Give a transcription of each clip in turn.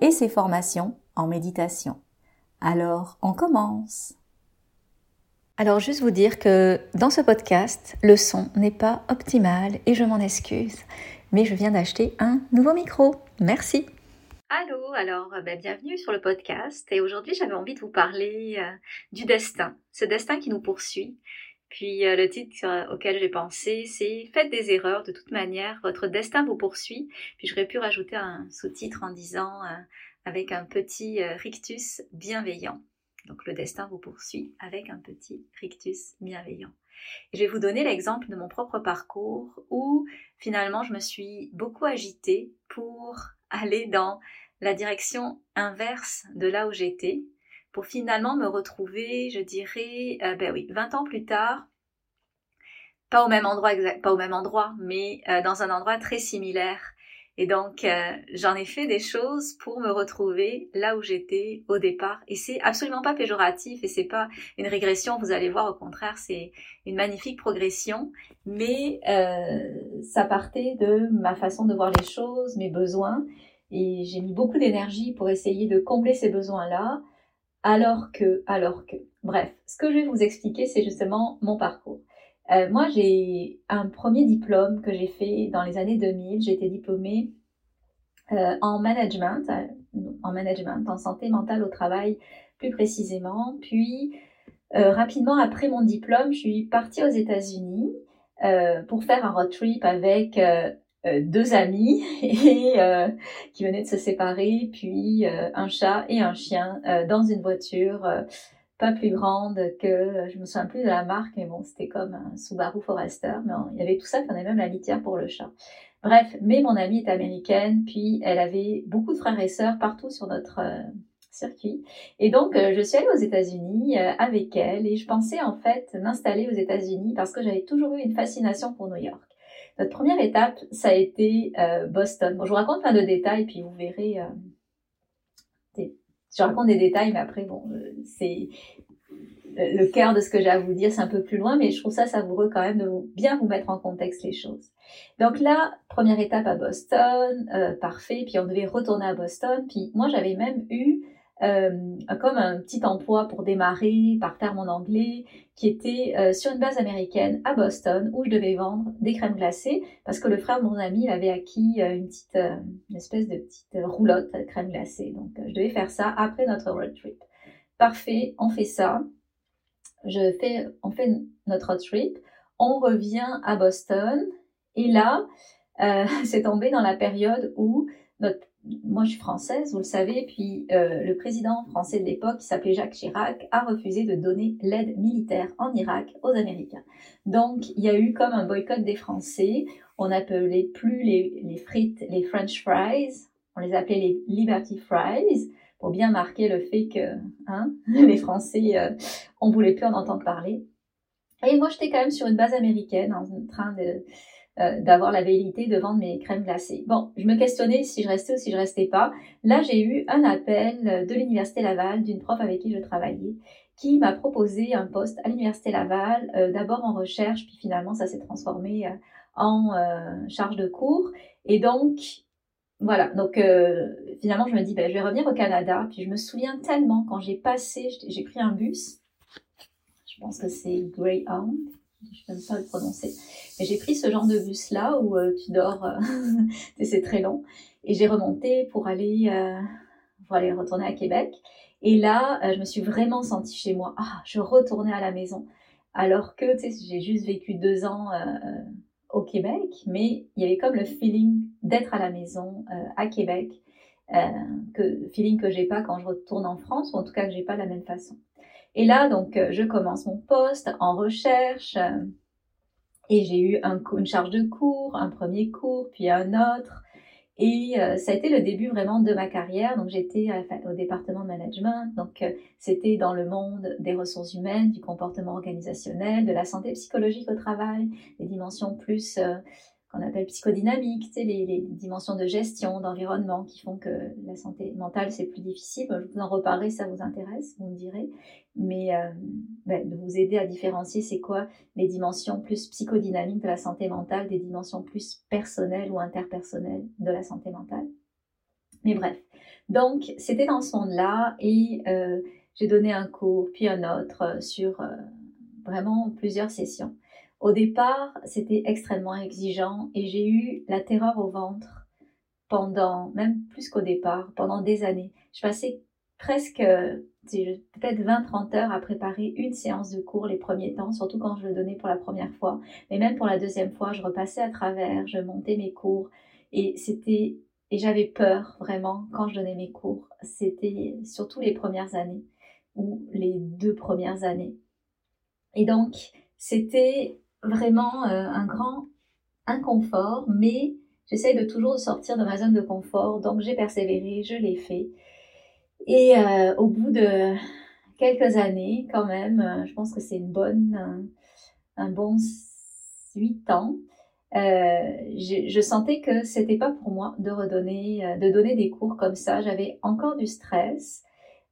et ses formations en méditation. Alors, on commence. Alors, juste vous dire que dans ce podcast, le son n'est pas optimal et je m'en excuse, mais je viens d'acheter un nouveau micro. Merci. Allô, alors ben, bienvenue sur le podcast et aujourd'hui j'avais envie de vous parler euh, du destin, ce destin qui nous poursuit. Puis euh, le titre auquel j'ai pensé, c'est Faites des erreurs, de toute manière, votre destin vous poursuit. Puis j'aurais pu rajouter un sous-titre en disant euh, avec un petit rictus bienveillant. Donc le destin vous poursuit avec un petit rictus bienveillant. Je vais vous donner l'exemple de mon propre parcours où finalement je me suis beaucoup agitée pour aller dans la direction inverse de là où j'étais finalement me retrouver, je dirais, euh, ben oui, 20 ans plus tard, pas au même endroit, exact, pas au même endroit, mais euh, dans un endroit très similaire. Et donc, euh, j'en ai fait des choses pour me retrouver là où j'étais au départ. Et c'est absolument pas péjoratif et c'est pas une régression. Vous allez voir, au contraire, c'est une magnifique progression. Mais ça partait de ma façon de voir les choses, mes besoins. Et j'ai mis beaucoup d'énergie pour essayer de combler ces besoins-là, alors que, alors que. Bref, ce que je vais vous expliquer, c'est justement mon parcours. Euh, moi, j'ai un premier diplôme que j'ai fait dans les années 2000. J'ai été diplômée euh, en management, euh, en management, en santé mentale au travail plus précisément. Puis, rapidement après mon diplôme, je suis partie aux États-Unis pour faire un road trip avec deux amis et euh, qui venaient de se séparer, puis euh, un chat et un chien dans une voiture pas plus grande que, je me souviens plus de la marque, mais bon, c'était comme un Subaru Forester, mais il y avait tout ça, puis on avait même la litière pour le chat. Bref, mais mon amie est américaine, puis elle avait beaucoup de frères et sœurs partout sur notre circuit. Et donc, je suis allée aux États-Unis avec elle et je pensais en fait m'installer aux États-Unis parce que j'avais toujours eu une fascination pour New York. Notre première étape, ça a été euh, Boston. Bon, je vous raconte plein de détails, puis vous verrez. Euh, je raconte des détails, mais après, bon, euh, c'est le cœur de ce que j'ai à vous dire, c'est un peu plus loin, mais je trouve ça savoureux quand même de bien vous mettre en contexte les choses. Donc là, première étape à Boston, parfait, puis on devait retourner à Boston, puis moi j'avais même eu euh, comme un petit emploi pour démarrer, par terre mon anglais, qui était euh, sur une base américaine à Boston où je devais vendre des crèmes glacées parce que le frère de mon ami avait acquis euh, une petite, une espèce de petite roulotte de crème glacée. Donc je devais faire ça après notre road trip. Parfait, on fait ça. Je fais, on fait notre road trip. On revient à Boston et là, c'est tombé dans la période où notre moi je suis française, vous le savez, puis euh, le président français de l'époque, qui s'appelait Jacques Chirac, a refusé de donner l'aide militaire en Irak aux Américains. Donc il y a eu comme un boycott des Français. On n'appelait plus les, frites les French fries, on les appelait les Liberty Fries pour bien marquer le fait que hein, les Français, euh, on voulait plus en entendre parler. Et moi j'étais quand même sur une base américaine en train de euh, d'avoir la vérité de vendre mes crèmes glacées. Bon, je me questionnais si je restais ou si je restais pas. Là, j'ai eu un appel de l'Université Laval, d'une prof avec qui je travaillais, qui m'a proposé un poste à l'Université Laval, euh, d'abord en recherche, puis finalement ça s'est transformé euh, en charge de cours. Et donc, voilà, donc finalement je me dis, ben, je vais revenir au Canada. Puis je me souviens tellement quand j'ai passé, j'ai pris un bus, je pense que c'est Greyhound, je ne sais pas le prononcer. Mais j'ai pris ce genre de bus là où euh, tu dors, euh, c'est très long, et j'ai remonté pour aller, euh, retourner à Québec. Et là, je me suis vraiment sentie chez moi. Ah, je retournais à la maison, alors que j'ai juste vécu deux ans au Québec, mais il y avait comme le feeling d'être à la maison à Québec, que feeling que j'ai pas quand je retourne en France, ou en tout cas que j'ai pas de la même façon. Et là, donc, euh, je commence mon poste en recherche euh, et j'ai eu un, une charge de cours, un premier cours, puis un autre. Et euh, ça a été le début vraiment de ma carrière. Donc j'étais au département de management. Donc c'était dans le monde des ressources humaines, du comportement organisationnel, de la santé psychologique au travail, des dimensions plus qu'on appelle psychodynamiques, tu sais, les, les, dimensions de gestion, d'environnement qui font que la santé mentale c'est plus difficile. Je vous en reparlerai ça vous intéresse, vous me direz. Mais euh, ben, de vous aider à différencier c'est quoi les dimensions plus psychodynamiques de la santé mentale des dimensions plus personnelles ou interpersonnelles de la santé mentale. Mais bref, donc c'était dans ce monde-là et euh, j'ai donné un cours puis un autre sur euh, vraiment plusieurs sessions. Au départ, c'était extrêmement exigeant et j'ai eu la terreur au ventre pendant, même plus qu'au départ, pendant des années. Je passais presque peut-être 20-30 heures à préparer une séance de cours les premiers temps, surtout quand je le donnais pour la première fois. Mais même pour la deuxième fois, je repassais à travers, je montais mes cours et c'était et j'avais peur vraiment quand je donnais mes cours. C'était surtout les premières années ou les deux premières années. Et donc, c'était vraiment euh, un grand inconfort, mais j'essaye de toujours sortir de ma zone de confort, donc j'ai persévéré, je l'ai fait. Et euh, au bout de quelques années, quand même, euh, je pense que c'est une bonne, un, bon huit ans, je, je, sentais que c'était pas pour moi de redonner, de donner des cours comme ça. J'avais encore du stress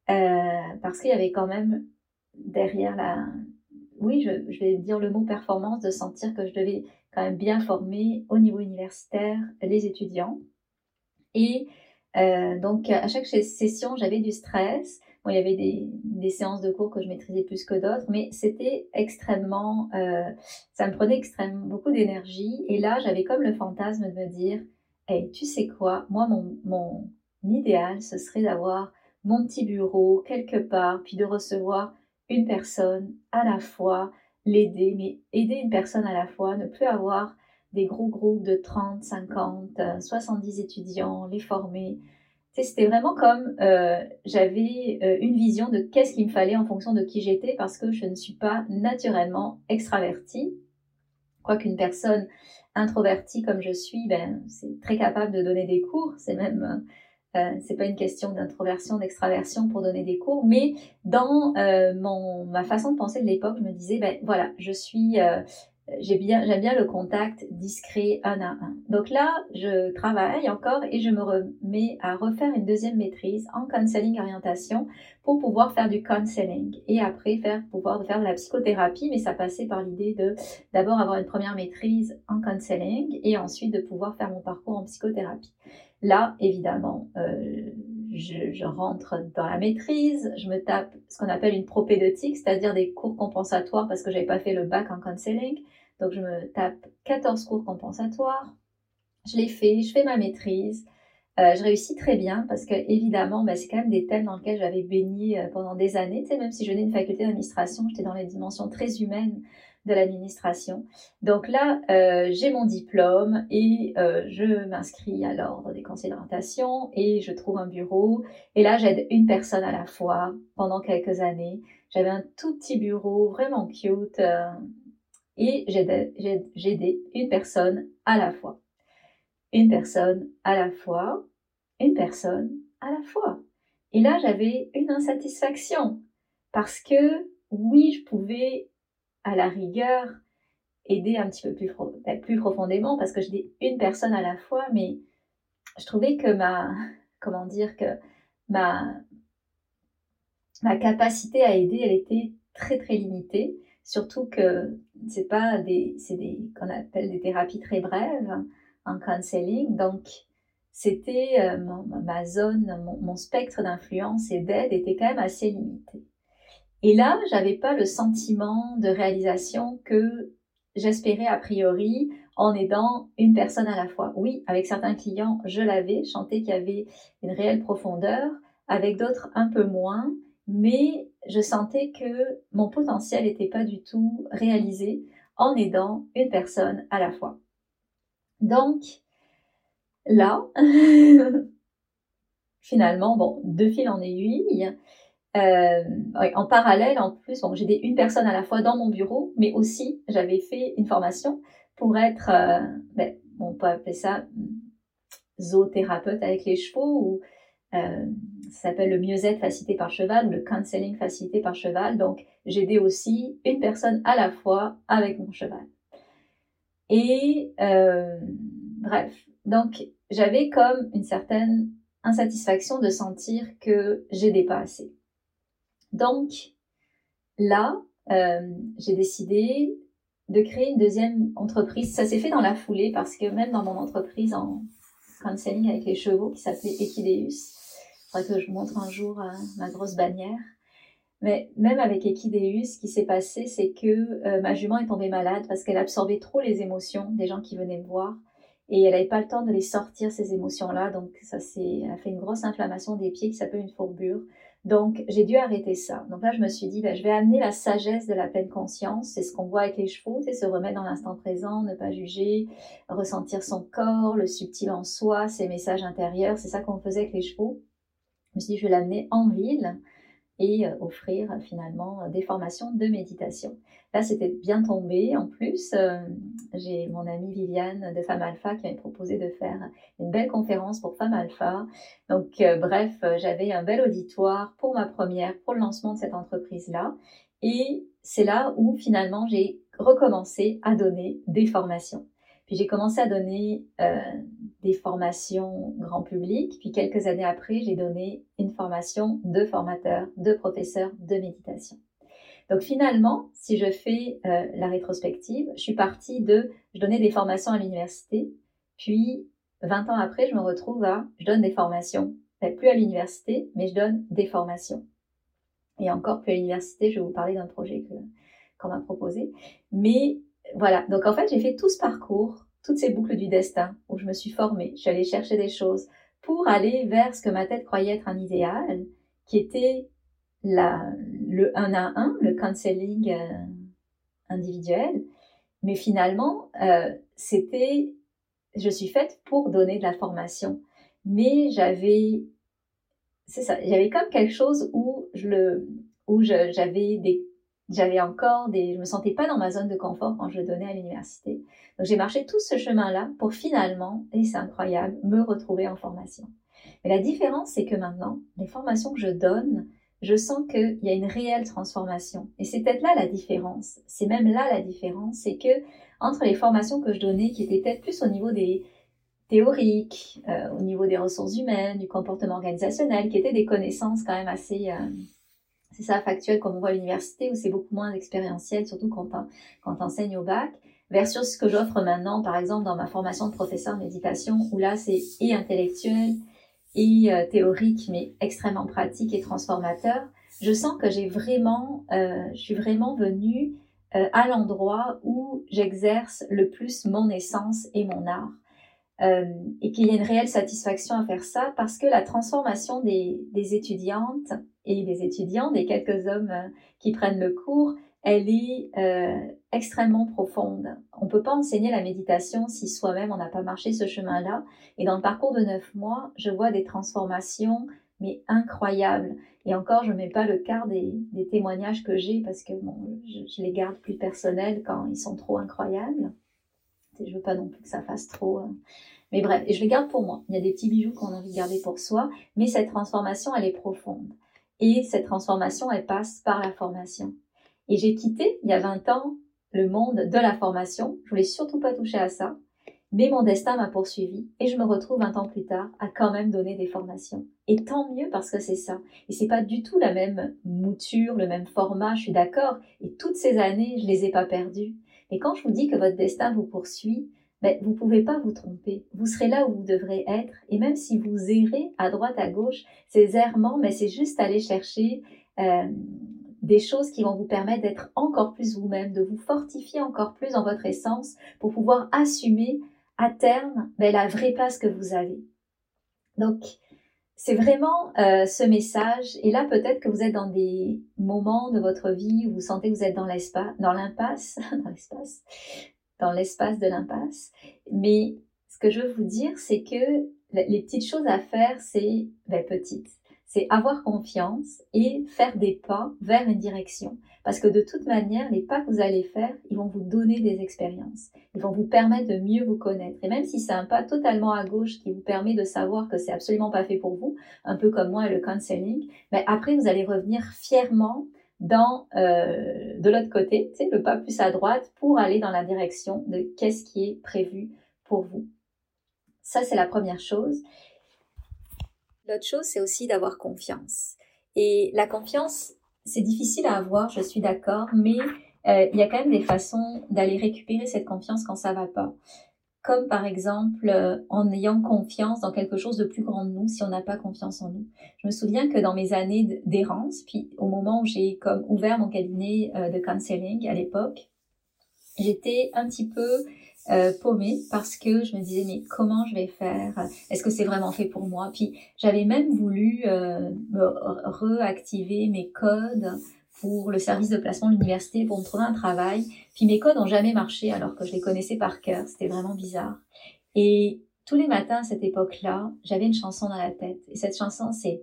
parce qu'il y avait quand même derrière la, oui, je, vais dire le mot performance, de sentir que je devais quand même bien former au niveau universitaire les étudiants. Et euh, donc, à chaque session, j'avais du stress. Bon, il y avait des, séances de cours que je maîtrisais plus que d'autres, mais c'était extrêmement, euh, ça me prenait extrêmement beaucoup d'énergie. Et là, j'avais comme le fantasme de me dire, hey, tu sais quoi, moi, mon, mon idéal, ce serait d'avoir mon petit bureau quelque part, puis de recevoir une personne à la fois, l'aider, mais aider une personne à la fois, ne plus avoir des gros groupes de 30, 50, 70 étudiants, les former. C'était vraiment comme euh, j'avais euh, une vision de qu'est-ce qu'il me fallait en fonction de qui j'étais parce que je ne suis pas naturellement extravertie. Quoiqu'une personne introvertie comme je suis, ben, c'est très capable de donner des cours. C'est même euh, c'est pas une question d'introversion, d'extraversion pour donner des cours, mais dans euh, mon, ma façon de penser de l'époque, je me disais, ben voilà, je suis, euh, j'ai bien, j'aime bien le contact discret un à un. Donc là, je travaille encore et je me remets à refaire une deuxième maîtrise en counseling orientation pour pouvoir faire du counseling et après pouvoir faire de la psychothérapie, mais ça passait par l'idée de d'abord avoir une première maîtrise en counseling et ensuite de pouvoir faire mon parcours en psychothérapie. Là, évidemment, euh, je, rentre dans la maîtrise, je me tape ce qu'on appelle une propédeutique, c'est-à-dire des cours compensatoires parce que j'avais pas fait le bac en counseling. Donc je me tape 14 cours compensatoires. Je les fais, je fais ma maîtrise. Euh, je réussis très bien parce que évidemment, bah, c'est quand même des thèmes dans lesquels j'avais baigné euh, pendant des années. Tu même si je venais d'une faculté d'administration, j'étais dans les dimensions très humaines de l'administration. Donc là, euh, j'ai mon diplôme et euh, je m'inscris à l'ordre des conseils d'orientation et je trouve un bureau. Et là, j'aide une personne à la fois pendant quelques années. J'avais un tout petit bureau, vraiment cute. Euh, et j'aidais une personne à la fois. Une personne à la fois. Une personne à la fois. Et là, j'avais une insatisfaction parce que oui, je pouvais à la rigueur aider un petit peu plus, ben, plus profondément parce que je une personne à la fois, mais je trouvais que ma, comment dire, que ma, ma capacité à aider, elle était très très limitée. Surtout que c'est pas des, c'est des, qu'on appelle des thérapies très brèves en counseling. Donc, c'était euh, ma zone, mon, mon spectre d'influence et d'aide était quand même assez limité. Et là, j'avais pas le sentiment de réalisation que j'espérais a priori en aidant une personne à la fois. Oui, avec certains clients, je l'avais, sentais qu'il y avait une réelle profondeur, avec d'autres un peu moins, mais je sentais que mon potentiel n'était pas du tout réalisé en aidant une personne à la fois. Donc, là, finalement, bon, de fil en aiguille, euh, en parallèle, en plus, bon, j'ai une personne à la fois dans mon bureau, mais aussi j'avais fait une formation pour être, euh, ben, on peut appeler ça zoothérapeute avec les chevaux ou euh, ça s'appelle le mieux-être facilité par cheval, le counseling facilité par cheval. Donc, j'aidais aussi une personne à la fois avec mon cheval. Et bref, donc j'avais comme une certaine insatisfaction de sentir que j'aidais pas assez. Donc là, euh, j'ai décidé de créer une deuxième entreprise. Ça s'est fait dans la foulée parce que même dans mon entreprise en counseling avec les chevaux qui s'appelait Equideus, que je montre un jour euh, ma grosse bannière. Mais même avec Equideus, ce qui s'est passé, c'est que euh, ma jument est tombée malade parce qu'elle absorbait trop les émotions des gens qui venaient me voir et elle n'avait pas le temps de les sortir ces émotions-là. Donc ça a fait une grosse inflammation des pieds qui s'appelle une fourbure. Donc j'ai dû arrêter ça. Donc là je me suis dit ben, je vais amener la sagesse de la pleine conscience. C'est ce qu'on voit avec les chevaux, c'est se remettre dans l'instant présent, ne pas juger, ressentir son corps, le subtil en soi, ses messages intérieurs. C'est ça qu'on faisait avec les chevaux. Je me suis dit, je vais l'amener en ville et euh, offrir finalement des formations de méditation. Là, c'était bien tombé. En plus, euh, j'ai mon amie Viviane de Femme Alpha qui m'a proposé de faire une belle conférence pour Femme Alpha. Donc, euh, bref, j'avais un bel auditoire pour ma première, pour le lancement de cette entreprise-là. Et c'est là où finalement j'ai recommencé à donner des formations. Puis j'ai commencé à donner euh, des formations grand public. Puis quelques années après, j'ai donné une formation de formateur, de professeur de méditation. Donc finalement, si je fais euh, la rétrospective, je suis partie de, je donnais des formations à l'université, puis 20 ans après, je me retrouve à, je donne des formations, plus à l'université, mais je donne des formations. Et encore plus à l'université, je vais vous parler d'un projet qu'on m'a proposé. Mais voilà, donc en fait, j'ai fait tout ce parcours, toutes ces boucles du destin où je me suis formée, je suis allée chercher des choses pour aller vers ce que ma tête croyait être un idéal, qui était le 1 à 1, le counseling euh, individuel. Mais finalement, euh, c'était, je suis faite pour donner de la formation. Mais j'avais, c'est ça, j'avais comme quelque chose où je le, où j'avais des j'avais encore des, je me sentais pas dans ma zone de confort quand je donnais à l'université. Donc j'ai marché tout ce chemin-là pour finalement, et c'est incroyable, me retrouver en formation. Mais la différence, c'est que maintenant, les formations que je donne, je sens qu'il y a une réelle transformation. Et c'est peut-être là la différence. C'est même là la différence, c'est que entre les formations que je donnais, qui étaient peut-être plus au niveau des théoriques, euh, au niveau des ressources humaines, du comportement organisationnel, qui étaient des connaissances quand même assez euh, c'est ça factuel comme on voit à l'université où c'est beaucoup moins expérientiel, surtout quand quand enseigne au bac, versus ce que j'offre maintenant, par exemple dans ma formation de professeur de méditation, où là c'est et intellectuel et euh, théorique, mais extrêmement pratique et transformateur. Je sens que j'ai vraiment, euh, je suis vraiment venue euh, à l'endroit où j'exerce le plus mon essence et mon art. Et qu'il y a une réelle satisfaction à faire ça parce que la transformation des, des étudiantes et des étudiants, des quelques hommes euh, qui prennent le cours, elle est euh, extrêmement profonde. On ne peut pas enseigner la méditation si soi-même on n'a pas marché ce chemin-là. Et dans le parcours de neuf mois, je vois des transformations, mais incroyables. Et encore, je ne mets pas le quart des, témoignages que j'ai parce que bon, je, les garde plus personnels quand ils sont trop incroyables. Je veux pas non plus que ça fasse trop. Euh, mais bref, et je les garde pour moi. Il y a des petits bijoux qu'on a envie de garder pour soi, mais cette transformation, elle est profonde. Et cette transformation, elle passe par la formation. Et j'ai quitté, il y a 20 ans, le monde de la formation. Je voulais surtout pas toucher à ça. Mais mon destin m'a poursuivi et je me retrouve 20 ans plus tard à quand même donner des formations. Et tant mieux parce que c'est ça. Et c'est pas du tout la même mouture, le même format, je suis d'accord. Et toutes ces années, je les ai pas perdues. Mais quand je vous dis que votre destin vous poursuit, mais vous pouvez pas vous tromper. Vous serez là où vous devrez être. Et même si vous errez à droite, à gauche, ces errements, mais c'est juste aller chercher euh, des choses qui vont vous permettre d'être encore plus vous-même, de vous fortifier encore plus dans votre essence pour pouvoir assumer à terme ben, la vraie place que vous avez. Donc, c'est vraiment euh, ce message. Et là, peut-être que vous êtes dans des moments de votre vie où vous sentez que vous êtes dans l'espace, dans l'impasse, dans l'espace, dans l'espace de l'impasse. Mais ce que je veux vous dire, c'est que les petites choses à faire, c'est ben, petites. C'est avoir confiance et faire des pas vers une direction. Parce que de toute manière, les pas que vous allez faire, ils vont vous donner des expériences. Ils vont vous permettre de mieux vous connaître. Et même si c'est un pas totalement à gauche qui vous permet de savoir que c'est absolument pas fait pour vous, un peu comme moi et le counseling, mais après vous allez revenir fièrement dans euh, de l'autre côté, sais, le pas plus à droite pour aller dans la direction de qu'est-ce qui est prévu pour vous. Ça, c'est la première chose. L'autre chose, c'est aussi d'avoir confiance. Et la confiance, c'est difficile à avoir, je suis d'accord, mais euh, il y a quand même des façons d'aller récupérer cette confiance quand ça va pas. Comme par exemple euh, en ayant confiance dans quelque chose de plus grand de nous si on n'a pas confiance en nous. Je me souviens que dans mes années d'errance, puis au moment où j'ai comme ouvert mon cabinet euh, de counseling à l'époque, j'étais un petit peu euh, paumée parce que je me disais mais comment je vais faire? Est-ce que c'est vraiment fait pour moi? Puis j'avais même voulu euh, me réactiver mes codes pour le service de placement de l'université pour me trouver un travail. Puis mes codes ont jamais marché alors que je les connaissais par cœur. C'était vraiment bizarre. Et tous les matins à cette époque-là, j'avais une chanson dans la tête. Et cette chanson, c'est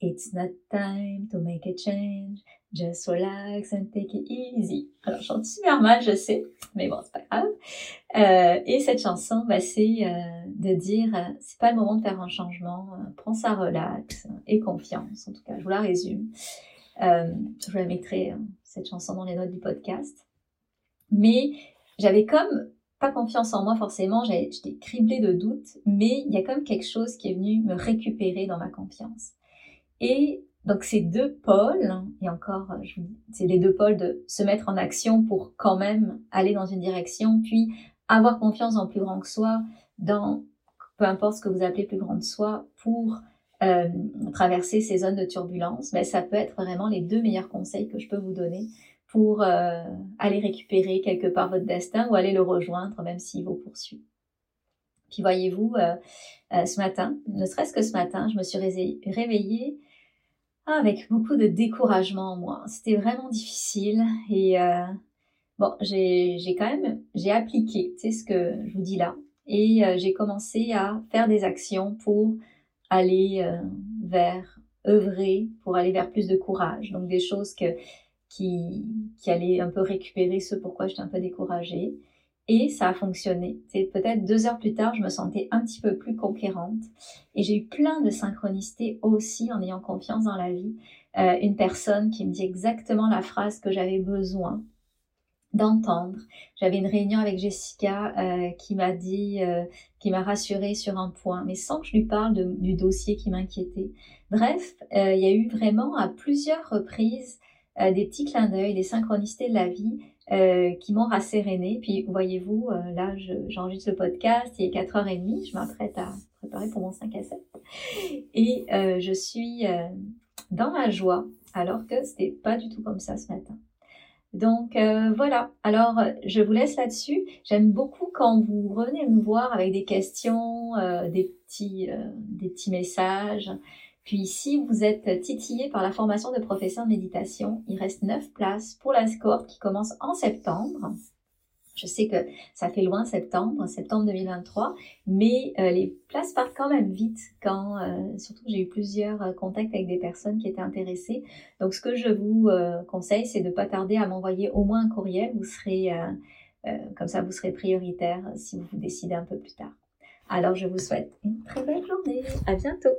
It's not time to make a change. Just relax and take it easy. Alors, je chante super mal, je sais, mais bon, c'est pas grave. Euh, et cette chanson, bah, c'est euh, de dire, euh, c'est pas le moment de faire un changement, euh, prends ça relax et confiance. En tout cas, je vous la résume. Euh, je vous la mettrai, cette chanson, dans les notes du podcast. Mais j'avais comme pas confiance en moi forcément, j'étais criblée de doutes, mais il y a comme quelque chose qui est venu me récupérer dans ma confiance. Et donc ces deux pôles, et encore, c'est les deux pôles de se mettre en action pour quand même aller dans une direction, puis avoir confiance en plus grand que soi, dans peu importe ce que vous appelez plus grand que soi, pour euh, traverser ces zones de turbulence, ben, ça peut être vraiment les deux meilleurs conseils que je peux vous donner pour euh, aller récupérer quelque part votre destin ou aller le rejoindre même s'il vous poursuit. Puis voyez-vous, euh, ce matin, ne serait-ce que ce matin, je me suis réveillée avec beaucoup de découragement en moi. C'était vraiment difficile et euh, bon, j'ai quand même j'ai appliqué, sais ce que je vous dis là, et euh, j'ai commencé à faire des actions pour aller euh, vers œuvrer, pour aller vers plus de courage. Donc des choses que qui qui allaient un peu récupérer ce pourquoi j'étais un peu découragée. Et ça a fonctionné. C'est peut-être deux heures plus tard, je me sentais un petit peu plus conquérante. Et j'ai eu plein de synchronicité aussi en ayant confiance dans la vie. Euh, une personne qui me dit exactement la phrase que j'avais besoin d'entendre. J'avais une réunion avec Jessica euh, qui m'a dit, euh, qui m'a rassurée sur un point, mais sans que je lui parle du dossier qui m'inquiétait. Bref, il y a eu vraiment à plusieurs reprises des petits clins d'œil, des synchronicités de la vie euh, qui m'ont rassérénée. Puis voyez-vous, euh, là j'enregistre le podcast, il est 4h30, je m'apprête à préparer pour mon 5 à 7. Et euh, je suis dans ma joie, alors que c'était pas du tout comme ça ce matin. Donc voilà, alors je vous laisse là-dessus. J'aime beaucoup quand vous revenez me voir avec des questions, des, petits, des petits messages. Puis si vous êtes titillé par la formation de professeur de méditation, il reste 9 places pour la cohorte qui commence en septembre. Je sais que ça fait loin septembre, septembre 2023, mais euh, les places partent quand même vite quand, euh, surtout j'ai eu plusieurs euh, contacts avec des personnes qui étaient intéressées. Donc ce que je vous conseille, c'est de pas tarder à m'envoyer au moins un courriel. Vous serez, comme ça, vous serez prioritaire si vous vous décidez un peu plus tard. Alors je vous souhaite une très belle journée. À bientôt.